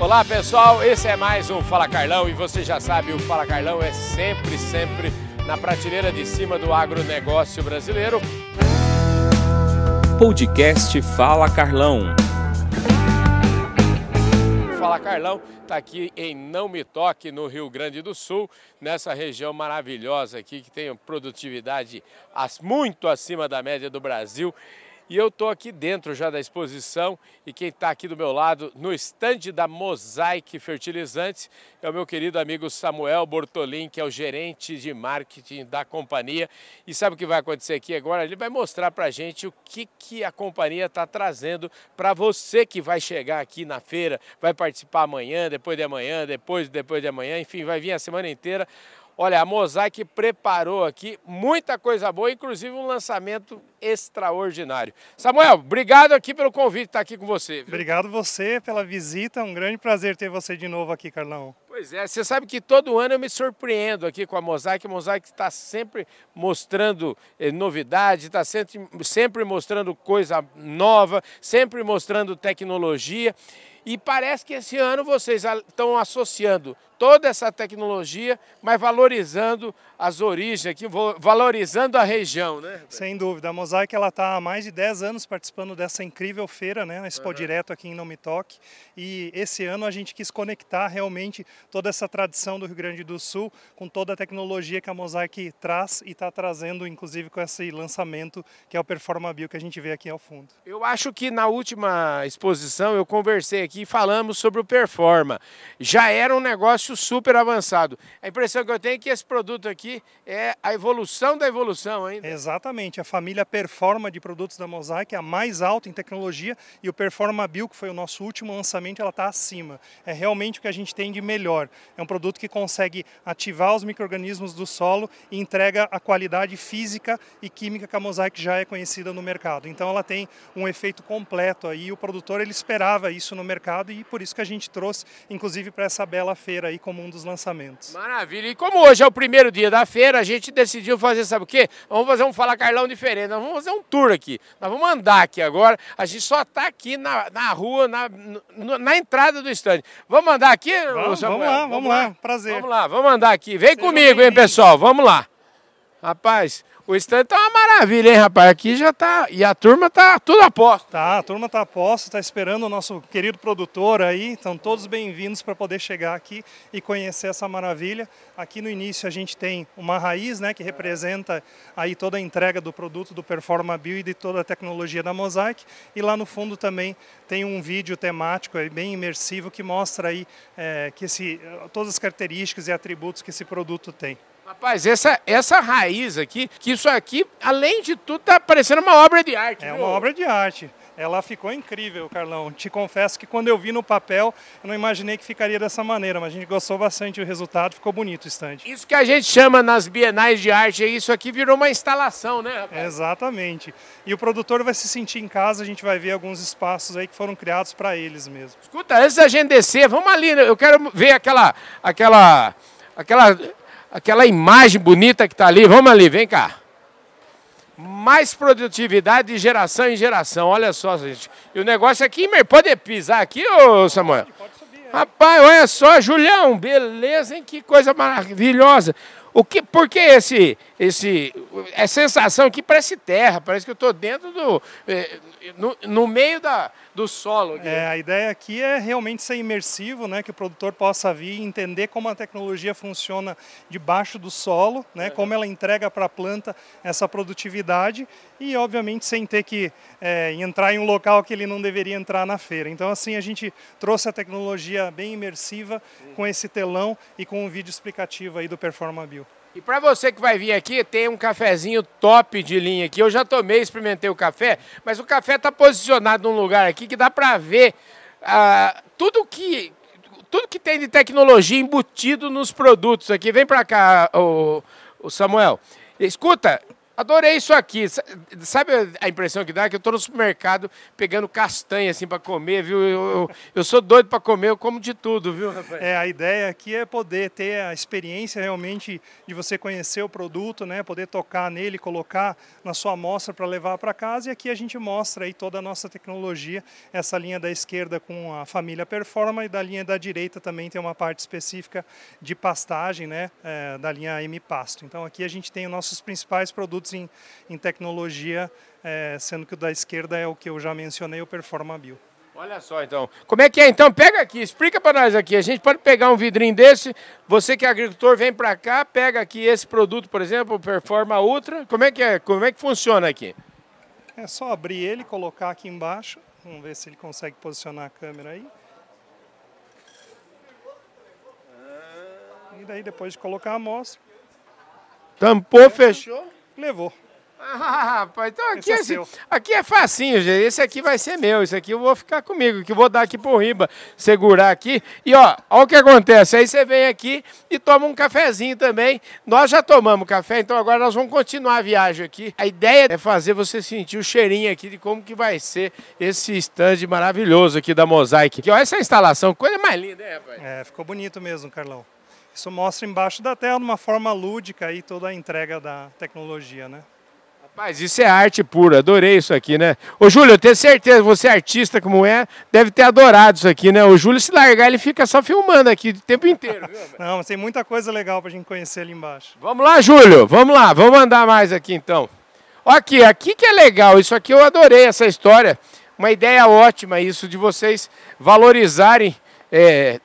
Olá pessoal, esse é mais um Fala Carlão e você já sabe, o Fala Carlão é sempre, sempre na prateleira de cima do agronegócio brasileiro. Podcast Fala Carlão. Fala Carlão está aqui em Não Me Toque, no Rio Grande do Sul, nessa região maravilhosa aqui que tem produtividade muito acima da média do Brasil. E eu estou aqui dentro já da exposição e quem está aqui do meu lado no estande da Mosaic Fertilizantes é o meu querido amigo Samuel Bortolin, que é o gerente de marketing da companhia. E sabe o que vai acontecer aqui agora? Ele vai mostrar para a gente o que, que a companhia está trazendo para você que vai chegar aqui na feira, vai participar amanhã, depois de amanhã, depois, depois de amanhã, enfim, vai vir a semana inteira Olha, a Mosaic preparou aqui muita coisa boa, inclusive um lançamento extraordinário. Samuel, obrigado aqui pelo convite estar aqui com você. Viu? Obrigado você pela visita, um grande prazer ter você de novo aqui, Carlão. Pois é, você sabe que todo ano eu me surpreendo aqui com a Mosaic. A Mosaic está sempre mostrando eh, novidade, está sempre, sempre mostrando coisa nova, sempre mostrando tecnologia. E parece que esse ano vocês estão associando toda essa tecnologia, mas valorizando as origens aqui, valorizando a região, né? Sem dúvida. A Mosaic ela está há mais de 10 anos participando dessa incrível feira, né? Expo uhum. Direto aqui em Não Me Toque. E esse ano a gente quis conectar realmente toda essa tradição do Rio Grande do Sul com toda a tecnologia que a Mosaic traz e está trazendo, inclusive com esse lançamento que é o Performabio que a gente vê aqui ao fundo. Eu acho que na última exposição eu conversei aqui e falamos sobre o Performa. Já era um negócio super avançado. A impressão que eu tenho é que esse produto aqui é a evolução da evolução ainda. Exatamente. A família Performa de produtos da Mosaic é a mais alta em tecnologia e o Performa Bio, que foi o nosso último lançamento, ela está acima. É realmente o que a gente tem de melhor. É um produto que consegue ativar os micro-organismos do solo e entrega a qualidade física e química que a Mosaic já é conhecida no mercado. Então ela tem um efeito completo aí. O produtor ele esperava isso no mercado e por isso que a gente trouxe, inclusive para essa bela feira aí como um dos lançamentos. Maravilha. E como hoje é o primeiro dia da feira, a gente decidiu fazer, sabe o quê? Vamos fazer um Fala Carlão diferente. Nós vamos fazer um tour aqui. Nós vamos andar aqui agora. A gente só está aqui na, na rua, na, na, na entrada do estande. Vamos andar aqui, vamos, vamos lá, vamos, vamos lá. lá. Prazer. Vamos lá, vamos andar aqui. Vem Seja comigo, hein, pessoal. Vamos lá. Rapaz, o stand tá uma maravilha, hein, rapaz? Aqui já tá. E a turma tá tudo a. Tá, a turma tá a posto, tá esperando o nosso querido produtor aí. Estão todos bem-vindos para poder chegar aqui e conhecer essa maravilha. Aqui no início a gente tem uma raiz, né, que representa aí toda a entrega do produto do Performa Bio e de toda a tecnologia da Mosaic. E lá no fundo também tem um vídeo temático bem imersivo que mostra aí é, que esse, todas as características e atributos que esse produto tem. Rapaz, essa, essa raiz aqui, que isso aqui, além de tudo, tá parecendo uma obra de arte. É viu? uma obra de arte. Ela ficou incrível, Carlão. Te confesso que quando eu vi no papel, eu não imaginei que ficaria dessa maneira, mas a gente gostou bastante do resultado, ficou bonito o stand. Isso que a gente chama nas bienais de arte, isso aqui virou uma instalação, né, rapaz? Exatamente. E o produtor vai se sentir em casa, a gente vai ver alguns espaços aí que foram criados para eles mesmo. Escuta, antes da gente descer, vamos ali, né? eu quero ver aquela, aquela, aquela aquela imagem bonita que está ali. Vamos ali, vem cá. Mais produtividade de geração em geração. Olha só, gente. E o negócio aqui, pode pisar aqui, ô Samuel? Pode, pode subir. É. Rapaz, olha só, Julião, beleza, hein? Que coisa maravilhosa. O que, por que esse, esse, é sensação que parece terra, parece que eu estou dentro do, é, no, no meio da, do solo. Aqui. É, a ideia aqui é realmente ser imersivo, né, que o produtor possa vir e entender como a tecnologia funciona debaixo do solo, né, é. como ela entrega para a planta essa produtividade e, obviamente, sem ter que é, entrar em um local que ele não deveria entrar na feira. Então, assim, a gente trouxe a tecnologia bem imersiva com esse telão e com um vídeo explicativo aí do Performa Bio. E para você que vai vir aqui, tem um cafezinho top de linha aqui. Eu já tomei, experimentei o café, mas o café está posicionado num lugar aqui que dá para ver uh, tudo que tudo que tem de tecnologia embutido nos produtos aqui. Vem para cá, o, o Samuel. Escuta, Adorei isso aqui. Sabe a impressão que dá? Que eu estou no supermercado pegando castanha assim para comer, viu? Eu, eu, eu sou doido para comer, eu como de tudo, viu, rapaz? É, a ideia aqui é poder ter a experiência realmente de você conhecer o produto, né? Poder tocar nele, colocar na sua amostra para levar para casa. E aqui a gente mostra aí toda a nossa tecnologia. Essa linha da esquerda com a família Performa e da linha da direita também tem uma parte específica de pastagem, né? É, da linha M Pasto. Então aqui a gente tem os nossos principais produtos em, em tecnologia, é, sendo que o da esquerda é o que eu já mencionei, o Performabil. Olha só, então. Como é que é? Então, pega aqui, explica para nós aqui. A gente pode pegar um vidrinho desse, você que é agricultor, vem para cá, pega aqui esse produto, por exemplo, o Performa Ultra. Como é que é? Como é que funciona aqui? É só abrir ele, colocar aqui embaixo. Vamos ver se ele consegue posicionar a câmera aí. E daí depois de colocar a amostra. Tampou, fechou. Levou. Ah, rapaz, então aqui, esse é, aqui é facinho, gente. Esse aqui vai ser meu. Esse aqui eu vou ficar comigo, que eu vou dar aqui pro Riba, segurar aqui. E ó, olha o que acontece. Aí você vem aqui e toma um cafezinho também. Nós já tomamos café, então agora nós vamos continuar a viagem aqui. A ideia é fazer você sentir o cheirinho aqui de como que vai ser esse stand maravilhoso aqui da Mosaic. Aqui, ó, essa instalação, coisa mais linda, hein, rapaz? É, ficou bonito mesmo, Carlão. Isso mostra embaixo da tela, de uma forma lúdica, aí, toda a entrega da tecnologia, né? Rapaz, isso é arte pura, adorei isso aqui, né? Ô Júlio, eu tenho certeza, você é artista como é, deve ter adorado isso aqui, né? O Júlio, se largar, ele fica só filmando aqui o tempo inteiro, viu? Não, mas tem muita coisa legal pra gente conhecer ali embaixo. Vamos lá, Júlio, vamos lá, vamos andar mais aqui então. Aqui, aqui que é legal, isso aqui eu adorei essa história, uma ideia ótima isso de vocês valorizarem é,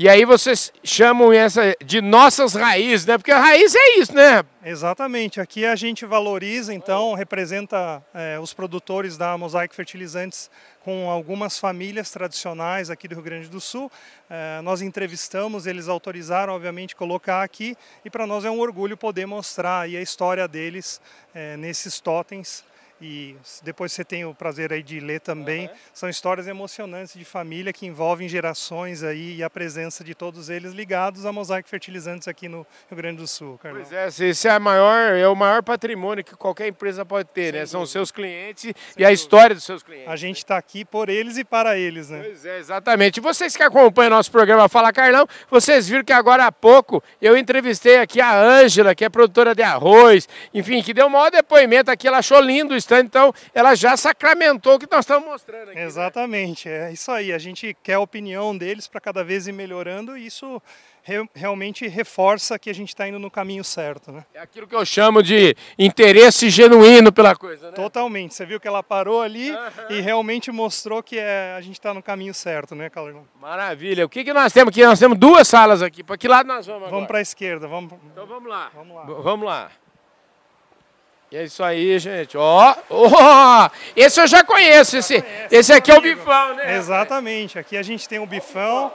e aí vocês chamam essa de nossas raízes, né? Porque a raiz é isso, né? Exatamente. Aqui a gente valoriza, então, representa é, os produtores da Mosaic Fertilizantes com algumas famílias tradicionais aqui do Rio Grande do Sul. É, nós entrevistamos, eles autorizaram, obviamente, colocar aqui e para nós é um orgulho poder mostrar a história deles é, nesses totens e depois você tem o prazer aí de ler também. Uhum. São histórias emocionantes de família que envolvem gerações aí e a presença de todos eles ligados a Mosaic Fertilizantes aqui no Rio Grande do Sul, Carlão. Pois é, esse é, maior, é o maior patrimônio que qualquer empresa pode ter, Sem né? São os seus clientes Sem e dúvida. a história dos seus clientes. A gente está aqui por eles e para eles, né? Pois é, exatamente. E vocês que acompanham nosso programa Fala Carlão, vocês viram que agora há pouco eu entrevistei aqui a Ângela, que é produtora de arroz, enfim, que deu o maior depoimento aqui, ela achou lindo o então ela já sacramentou o que nós estamos mostrando aqui. Né? Exatamente, né? é isso aí. A gente quer a opinião deles para cada vez ir melhorando e isso re realmente reforça que a gente está indo no caminho certo. Né? É aquilo que eu chamo de interesse genuíno pela coisa, né? Totalmente. Você viu que ela parou ali uhum. e realmente mostrou que é, a gente está no caminho certo, né, Carlão? Maravilha. O que, que nós temos aqui? Nós temos duas salas aqui. Para que lado nós vamos agora? Vamos para a esquerda. Vamos... Então vamos lá. Vamos lá. Vamos lá. E é isso aí, gente. Ó, oh, oh, esse eu já conheço. Esse, conhece, esse aqui é o bifão, né? Exatamente. Aqui a gente tem o bifão.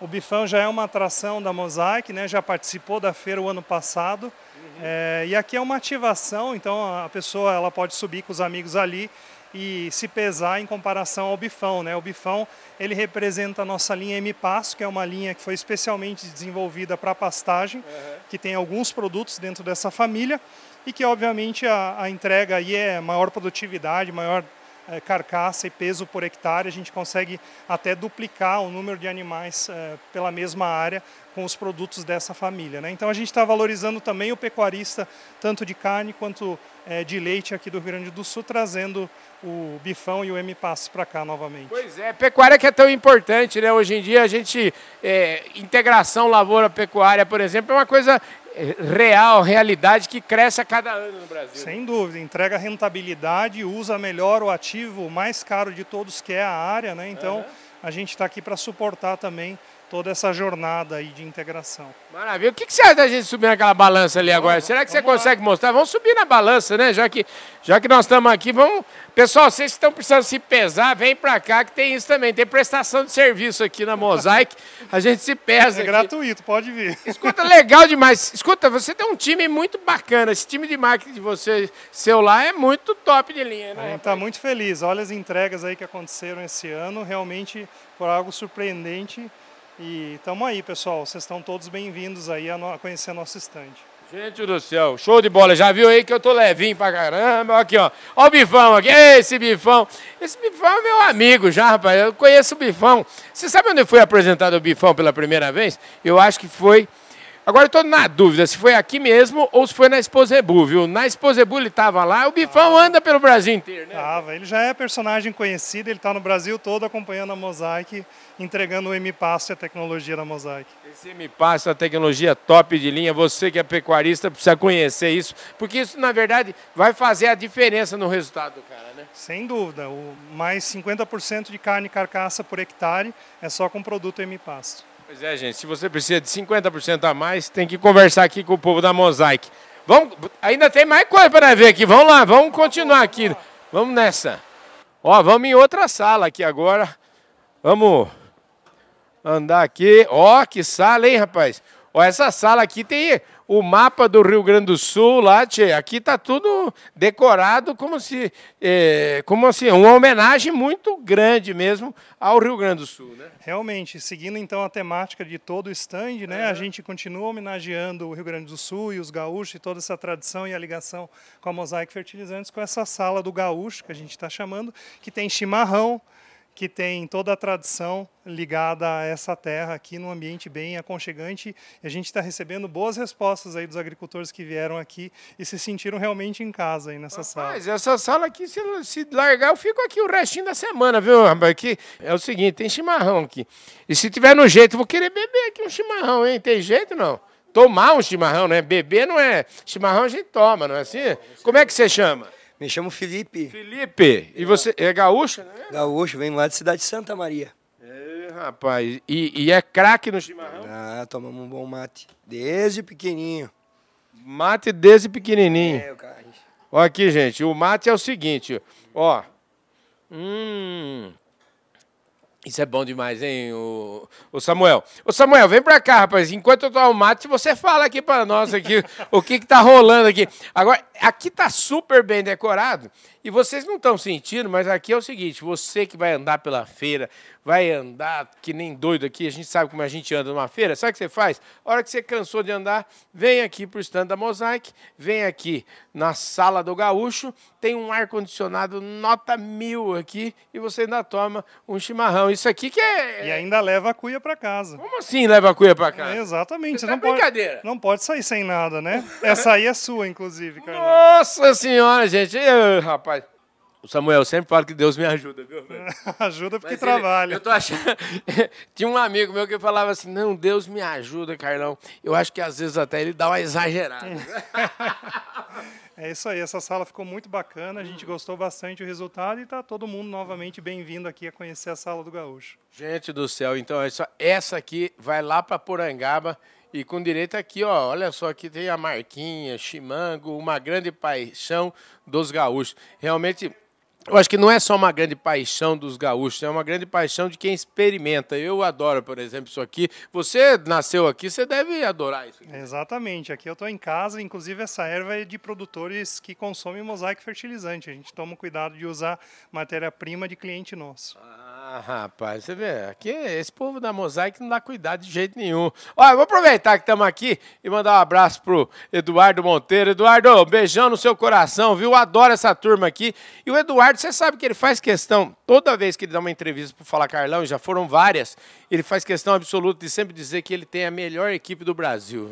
O bifão já é uma atração da Mosaic, né? Já participou da feira o ano passado. Uhum. É, e aqui é uma ativação, então a pessoa ela pode subir com os amigos ali e se pesar em comparação ao bifão, né? O bifão ele representa a nossa linha M Passo, que é uma linha que foi especialmente desenvolvida para pastagem, uhum. que tem alguns produtos dentro dessa família e que obviamente a, a entrega aí é maior produtividade, maior é, carcaça e peso por hectare, a gente consegue até duplicar o número de animais é, pela mesma área com os produtos dessa família. Né? Então a gente está valorizando também o pecuarista, tanto de carne quanto é, de leite aqui do Rio Grande do Sul, trazendo o bifão e o M-Pass para cá novamente. Pois é, pecuária que é tão importante, né? Hoje em dia a gente, é, integração lavoura-pecuária, por exemplo, é uma coisa real, realidade que cresce a cada ano no Brasil. Sem dúvida, entrega rentabilidade, usa melhor o ativo mais caro de todos que é a área, né? Então uhum. a gente está aqui para suportar também toda essa jornada aí de integração. Maravilha. O que, que você acha da gente subir naquela balança ali agora? Vamos, Será que você consegue lá. mostrar? Vamos subir na balança, né? Já que, já que nós estamos aqui, vamos... Pessoal, vocês que estão precisando se pesar, vem para cá que tem isso também. Tem prestação de serviço aqui na Mosaic. A gente se pesa É aqui. gratuito, pode vir. Escuta, legal demais. Escuta, você tem um time muito bacana. Esse time de marketing de você, seu lá, é muito top de linha, né? A gente está muito feliz. Olha as entregas aí que aconteceram esse ano. Realmente por algo surpreendente e estamos aí, pessoal. Vocês estão todos bem-vindos aí a, conhecer nosso estande. Gente do céu, show de bola. Já viu aí que eu tô levinho pra caramba? Aqui, ó. Ó o bifão aqui. Esse bifão. Esse bifão é meu amigo já, rapaz. Eu conheço o bifão. Você sabe onde foi apresentado o bifão pela primeira vez? Eu acho que foi Agora eu estou na dúvida se foi aqui mesmo ou se foi na Esposebu, viu? Na Esposebu ele estava lá, o Bifão anda pelo Brasil inteiro, né? Tava, ele já é personagem conhecido, ele está no Brasil todo acompanhando a Mosaic, entregando o M-Pasto e a tecnologia da Mosaic. Esse M-Pasto, a tecnologia top de linha, você que é pecuarista precisa conhecer isso, porque isso na verdade vai fazer a diferença no resultado do cara, né? Sem dúvida, o mais 50% de carne carcaça por hectare é só com produto M-Pasto. Pois é, gente, se você precisa de 50% a mais, tem que conversar aqui com o povo da Mosaic. Vamos, ainda tem mais coisa para ver aqui. Vamos lá, vamos continuar aqui. Vamos nessa. Ó, vamos em outra sala aqui agora. Vamos andar aqui. Ó, que sala, hein, rapaz? Ó, essa sala aqui tem o mapa do Rio Grande do Sul lá, tchê, aqui está tudo decorado como se, é, como assim, uma homenagem muito grande mesmo ao Rio Grande do Sul, né? Realmente, seguindo então a temática de todo o stand, né, a gente continua homenageando o Rio Grande do Sul e os gaúchos e toda essa tradição e a ligação com a Mosaic Fertilizantes com essa sala do gaúcho que a gente está chamando, que tem chimarrão, que tem toda a tradição ligada a essa terra aqui num ambiente bem aconchegante. E a gente está recebendo boas respostas aí dos agricultores que vieram aqui e se sentiram realmente em casa aí nessa sala. Mas essa sala aqui, se, se largar, eu fico aqui o restinho da semana, viu, rapaz? Aqui é o seguinte, tem chimarrão aqui. E se tiver no jeito, vou querer beber aqui um chimarrão, hein? Tem jeito não? Tomar um chimarrão, né? Beber não é... Chimarrão a gente toma, não é assim? Como é que você chama? Me chamo Felipe. Felipe, e você é gaúcho, né? Gaúcho, venho lá de cidade de Santa Maria. É, rapaz, e, e é craque no chimarrão? Ah, tomamos um bom mate. Desde pequenininho. Mate desde pequenininho. É, cara. Ó aqui, gente, o mate é o seguinte, ó. Hum, isso é bom demais, hein, o, o Samuel. Ô Samuel, vem pra cá, rapaz. Enquanto eu tomo mate, você fala aqui para nós aqui o que, que tá rolando aqui. Agora, aqui tá super bem decorado. E vocês não estão sentindo, mas aqui é o seguinte: você que vai andar pela feira, vai andar que nem doido aqui, a gente sabe como a gente anda numa feira, sabe o que você faz? A hora que você cansou de andar, vem aqui para o stand da Mosaic, vem aqui na sala do Gaúcho, tem um ar-condicionado nota mil aqui e você ainda toma um chimarrão. Isso aqui que é. E ainda leva a cuia para casa. Como assim leva a cuia para casa? É, exatamente. Você você tá não pode, brincadeira. não pode sair sem nada, né? Essa aí é sua, inclusive, Carlão. Nossa senhora, gente. Ê, rapaz. O Samuel sempre fala que Deus me ajuda, viu? velho? Ajuda porque Mas ele- trabalha. eu tô achando. Tinha um amigo meu que falava assim: não, Deus me ajuda, Carlão. Eu acho que às vezes até ele dá uma exagerada. É isso aí, essa sala ficou muito bacana, a gente gostou bastante do resultado e está todo mundo novamente bem-vindo aqui a conhecer a sala do Gaúcho. Gente do céu, então essa, essa aqui vai lá para Porangaba e com direito aqui, ó, olha só, aqui tem a marquinha, chimango, uma grande paixão dos gaúchos. Realmente, eu acho que não é só uma grande paixão dos gaúchos, é uma grande paixão de quem experimenta. Eu adoro, por exemplo, isso aqui. Você nasceu aqui, você deve adorar isso. aqui. Exatamente, aqui eu estou em casa, inclusive essa erva é de produtores que consomem mosaico fertilizante. A gente toma cuidado de usar matéria-prima de cliente nosso. Ah, rapaz, você vê, aqui esse povo da Mosaic não dá cuidado de jeito nenhum. Olha, vou aproveitar que estamos aqui e mandar um abraço pro Eduardo Monteiro. Eduardo, um beijão no seu coração, viu? Adoro essa turma aqui. E o Eduardo, você sabe que ele faz questão, toda vez que ele dá uma entrevista pro Fala Carlão, já foram várias, ele faz questão absoluta de sempre dizer que ele tem a melhor equipe do Brasil.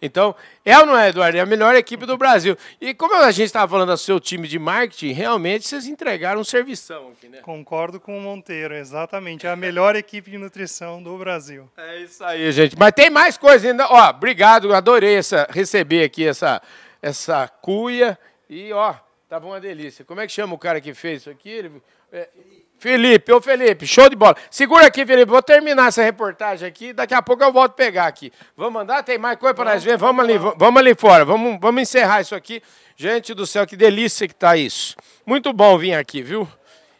Então, é ou não é, Eduardo? É a melhor equipe do Brasil. E como a gente estava falando do seu time de marketing, realmente vocês entregaram um servição aqui, né? Concordo com o Monteiro, exatamente, é a melhor equipe de nutrição do Brasil. É isso aí, gente. Mas tem mais coisa ainda. Ó, obrigado, adorei essa, receber aqui essa, essa cuia. E, ó, tava uma delícia. Como é que chama o cara que fez isso aqui? Ele- é, Felipe, ô Felipe, show de bola. Segura aqui, Felipe, vou terminar essa reportagem aqui, daqui a pouco eu volto pegar aqui. Vamos andar? Tem mais coisa para nós ver? Vamos ali, va- vamos ali fora, vamos, vamos encerrar isso aqui. Gente do céu, que delícia que tá isso. Muito bom vir aqui, viu?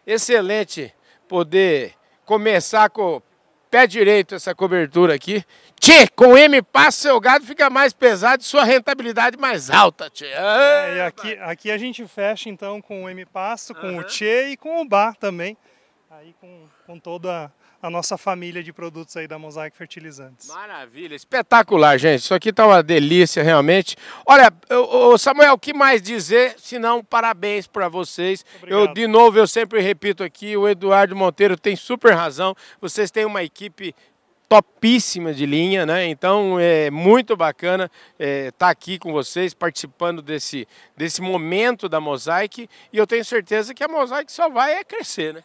Excelente poder começar com pé direito essa cobertura aqui. Tchê, com M passa seu gado fica mais pesado e sua rentabilidade mais alta, tchê. É, e aqui, aqui a gente fecha então com o M-Pasto, com o Tchê e com o Bar também. Aí com, com toda a a nossa família de produtos aí da Mosaic Fertilizantes. Maravilha, espetacular, gente. Isso aqui tá uma delícia, realmente. Olha, o Samuel, o que mais dizer, se não parabéns para vocês. Eu, de novo, eu sempre repito aqui, o Eduardo Monteiro tem super razão. Vocês têm uma equipe topíssima de linha, né? Então é muito bacana estar é, tá aqui com vocês, participando desse, desse momento da Mosaic e eu tenho certeza que a Mosaic só vai é crescer, né?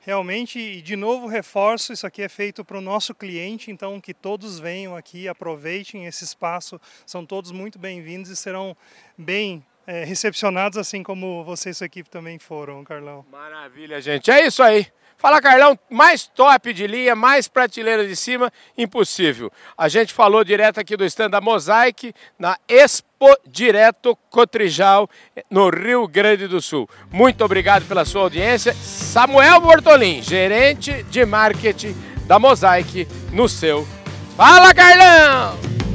Realmente, e de novo reforço, isso aqui é feito para o nosso cliente, então que todos venham aqui, aproveitem esse espaço, são todos muito bem-vindos e serão bem é, recepcionados, assim como vocês, equipe também foram, Carlão. Maravilha, gente. É isso aí. Fala, Carlão, mais top de linha, mais prateleira de cima, impossível. A gente falou direto aqui do stand da Mosaic, na Expo Direto Cotrijal, no Rio Grande do Sul. Muito obrigado pela sua audiência. Samuel Bortolin, gerente de marketing da Mosaic, no seu Fala, Carlão!